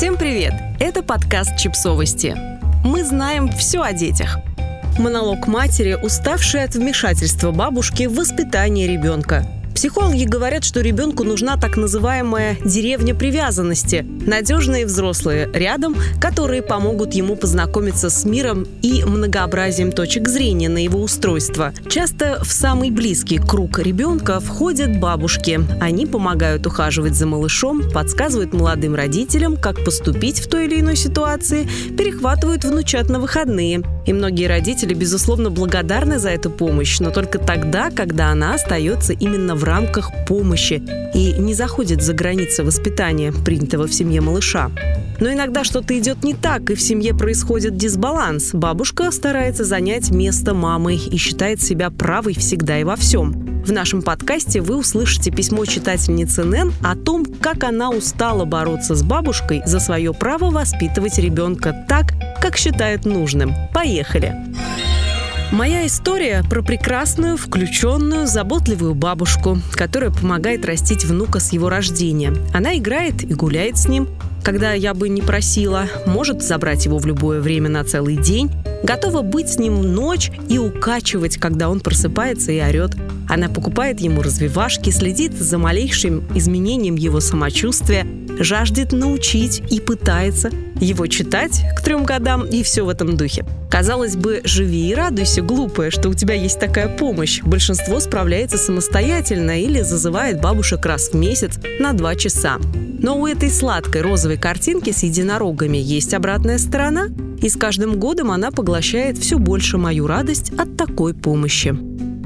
Всем привет! Это подкаст «Чипсовости». Мы знаем все о детях. Монолог матери, уставшей от вмешательства бабушки в воспитание ребенка – Психологи говорят, что ребенку нужна так называемая деревня привязанности. Надежные взрослые рядом, которые помогут ему познакомиться с миром и многообразием точек зрения на его устройство. Часто в самый близкий круг ребенка входят бабушки. Они помогают ухаживать за малышом, подсказывают молодым родителям, как поступить в той или иной ситуации, перехватывают внучат на выходные. И многие родители, безусловно, благодарны за эту помощь, но только тогда, когда она остается именно в рамках помощи и не заходит за границы воспитания, принятого в семье малыша. Но иногда что-то идет не так, и в семье происходит дисбаланс. Бабушка старается занять место мамы и считает себя правой всегда и во всем. В нашем подкасте вы услышите письмо читательницы Нэн о том, как она устала бороться с бабушкой за свое право воспитывать ребенка так, как считает нужным. Поехали! Моя история про прекрасную, включенную, заботливую бабушку, которая помогает растить внука с его рождения. Она играет и гуляет с ним, когда я бы не просила, может забрать его в любое время на целый день, готова быть с ним ночь и укачивать, когда он просыпается и орет. Она покупает ему развивашки, следит за малейшим изменением его самочувствия, жаждет научить и пытается его читать к трем годам и все в этом духе. Казалось бы, живи и радуйся, глупая, что у тебя есть такая помощь. Большинство справляется самостоятельно или зазывает бабушек раз в месяц на два часа. Но у этой сладкой розовой картинки с единорогами есть обратная сторона, и с каждым годом она поглощает все больше мою радость от такой помощи.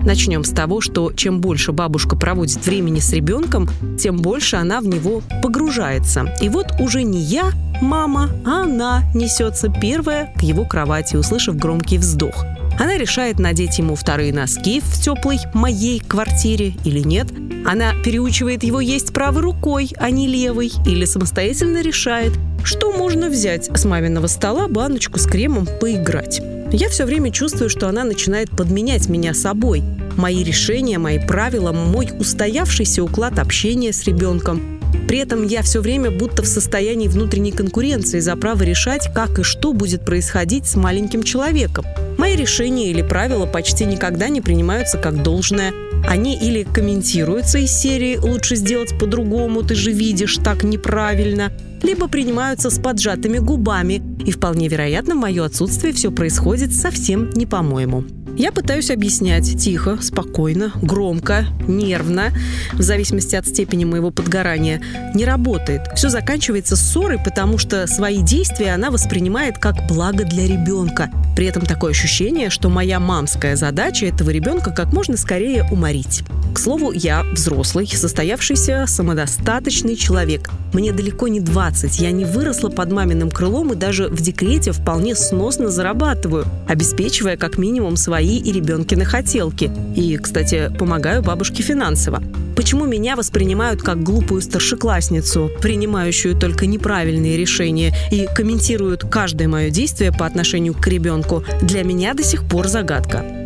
Начнем с того, что чем больше бабушка проводит времени с ребенком, тем больше она в него погружается. И вот уже не я, мама, а она несется первая к его кровати, услышав громкий вздох. Она решает надеть ему вторые носки в теплой моей квартире или нет. Она переучивает его есть правой рукой, а не левой, или самостоятельно решает, что можно взять с маминого стола баночку с кремом поиграть. Я все время чувствую, что она начинает подменять меня собой. Мои решения, мои правила, мой устоявшийся уклад общения с ребенком. При этом я все время будто в состоянии внутренней конкуренции за право решать, как и что будет происходить с маленьким человеком. Мои решения или правила почти никогда не принимаются как должное. Они или комментируются из серии «лучше сделать по-другому, ты же видишь, так неправильно», либо принимаются с поджатыми губами, и вполне вероятно, в мое отсутствие все происходит совсем не по-моему. Я пытаюсь объяснять тихо, спокойно, громко, нервно, в зависимости от степени моего подгорания. Не работает. Все заканчивается ссорой, потому что свои действия она воспринимает как благо для ребенка. При этом такое ощущение, что моя мамская задача этого ребенка как можно скорее уморить. К слову, я взрослый, состоявшийся, самодостаточный человек. Мне далеко не 20, я не выросла под маминым крылом и даже в декрете вполне сносно зарабатываю, обеспечивая как минимум свои и ребенкины хотелки. И, кстати, помогаю бабушке финансово. Почему меня воспринимают как глупую старшеклассницу, принимающую только неправильные решения и комментируют каждое мое действие по отношению к ребенку, для меня до сих пор загадка.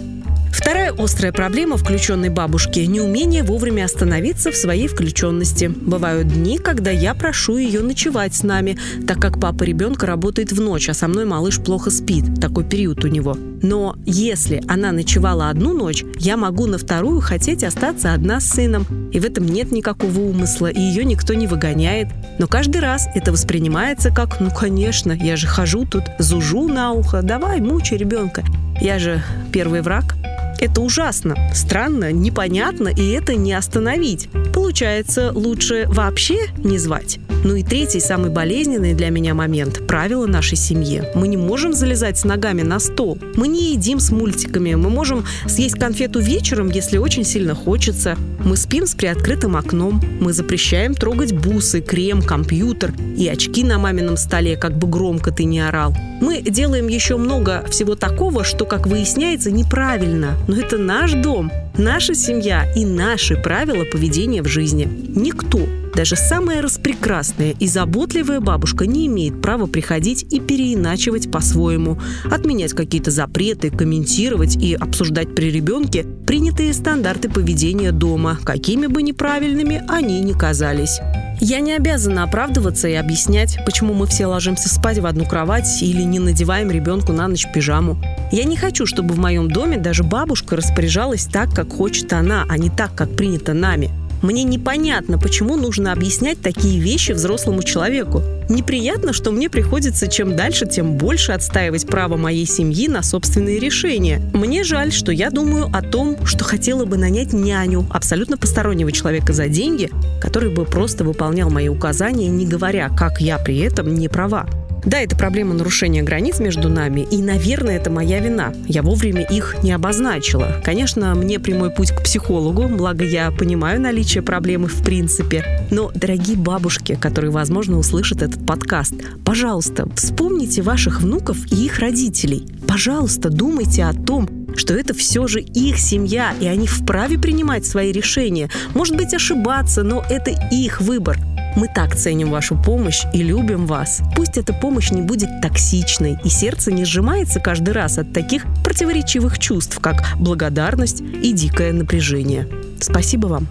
Вторая острая проблема включенной бабушки – неумение вовремя остановиться в своей включенности. Бывают дни, когда я прошу ее ночевать с нами, так как папа ребенка работает в ночь, а со мной малыш плохо спит. Такой период у него. Но если она ночевала одну ночь, я могу на вторую хотеть остаться одна с сыном. И в этом нет никакого умысла, и ее никто не выгоняет. Но каждый раз это воспринимается как «ну, конечно, я же хожу тут, зужу на ухо, давай, мучай ребенка». Я же первый враг. Это ужасно, странно, непонятно, и это не остановить. Получается, лучше вообще не звать. Ну и третий, самый болезненный для меня момент – правила нашей семьи. Мы не можем залезать с ногами на стол. Мы не едим с мультиками. Мы можем съесть конфету вечером, если очень сильно хочется. Мы спим с приоткрытым окном. Мы запрещаем трогать бусы, крем, компьютер и очки на мамином столе, как бы громко ты не орал. Мы делаем еще много всего такого, что, как выясняется, неправильно. Но это наш дом, наша семья и наши правила поведения в жизни. Никто Даже самая распрекрасная и заботливая бабушка не имеет права приходить и переиначивать по-своему, отменять какие-то запреты, комментировать и обсуждать при ребенке принятые стандарты поведения дома, какими бы неправильными они ни казались. Я не обязана оправдываться и объяснять, почему мы все ложимся спать в одну кровать или не надеваем ребенку на ночь пижаму. Я не хочу, чтобы в моем доме даже бабушка распоряжалась так, как хочет она, а не так, как принято нами. Мне непонятно, почему нужно объяснять такие вещи взрослому человеку. Неприятно, что мне приходится чем дальше, тем больше отстаивать право моей семьи на собственные решения. Мне жаль, что я думаю о том, что хотела бы нанять няню, абсолютно постороннего человека за деньги, который бы просто выполнял мои указания, не говоря, как я при этом не права. Да, это проблема нарушения границ между нами, и, наверное, это моя вина. Я вовремя их не обозначила. Конечно, мне прямой путь к психологу, благо я понимаю наличие проблемы в принципе. Но, дорогие бабушки, которые, возможно, услышат этот подкаст, пожалуйста, вспомните ваших внуков и их родителей. Пожалуйста, думайте о том, что это все же их семья, и они вправе принимать свои решения. Может быть, ошибаться, но это их выбор. Мы так ценим вашу помощь и любим вас. Пусть эта помощь не будет токсичной, и сердце не сжимается каждый раз от таких противоречивых чувств, как благодарность и дикое напряжение. Спасибо вам.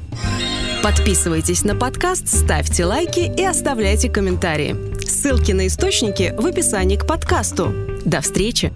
Подписывайтесь на подкаст, ставьте лайки и оставляйте комментарии. Ссылки на источники в описании к подкасту. До встречи!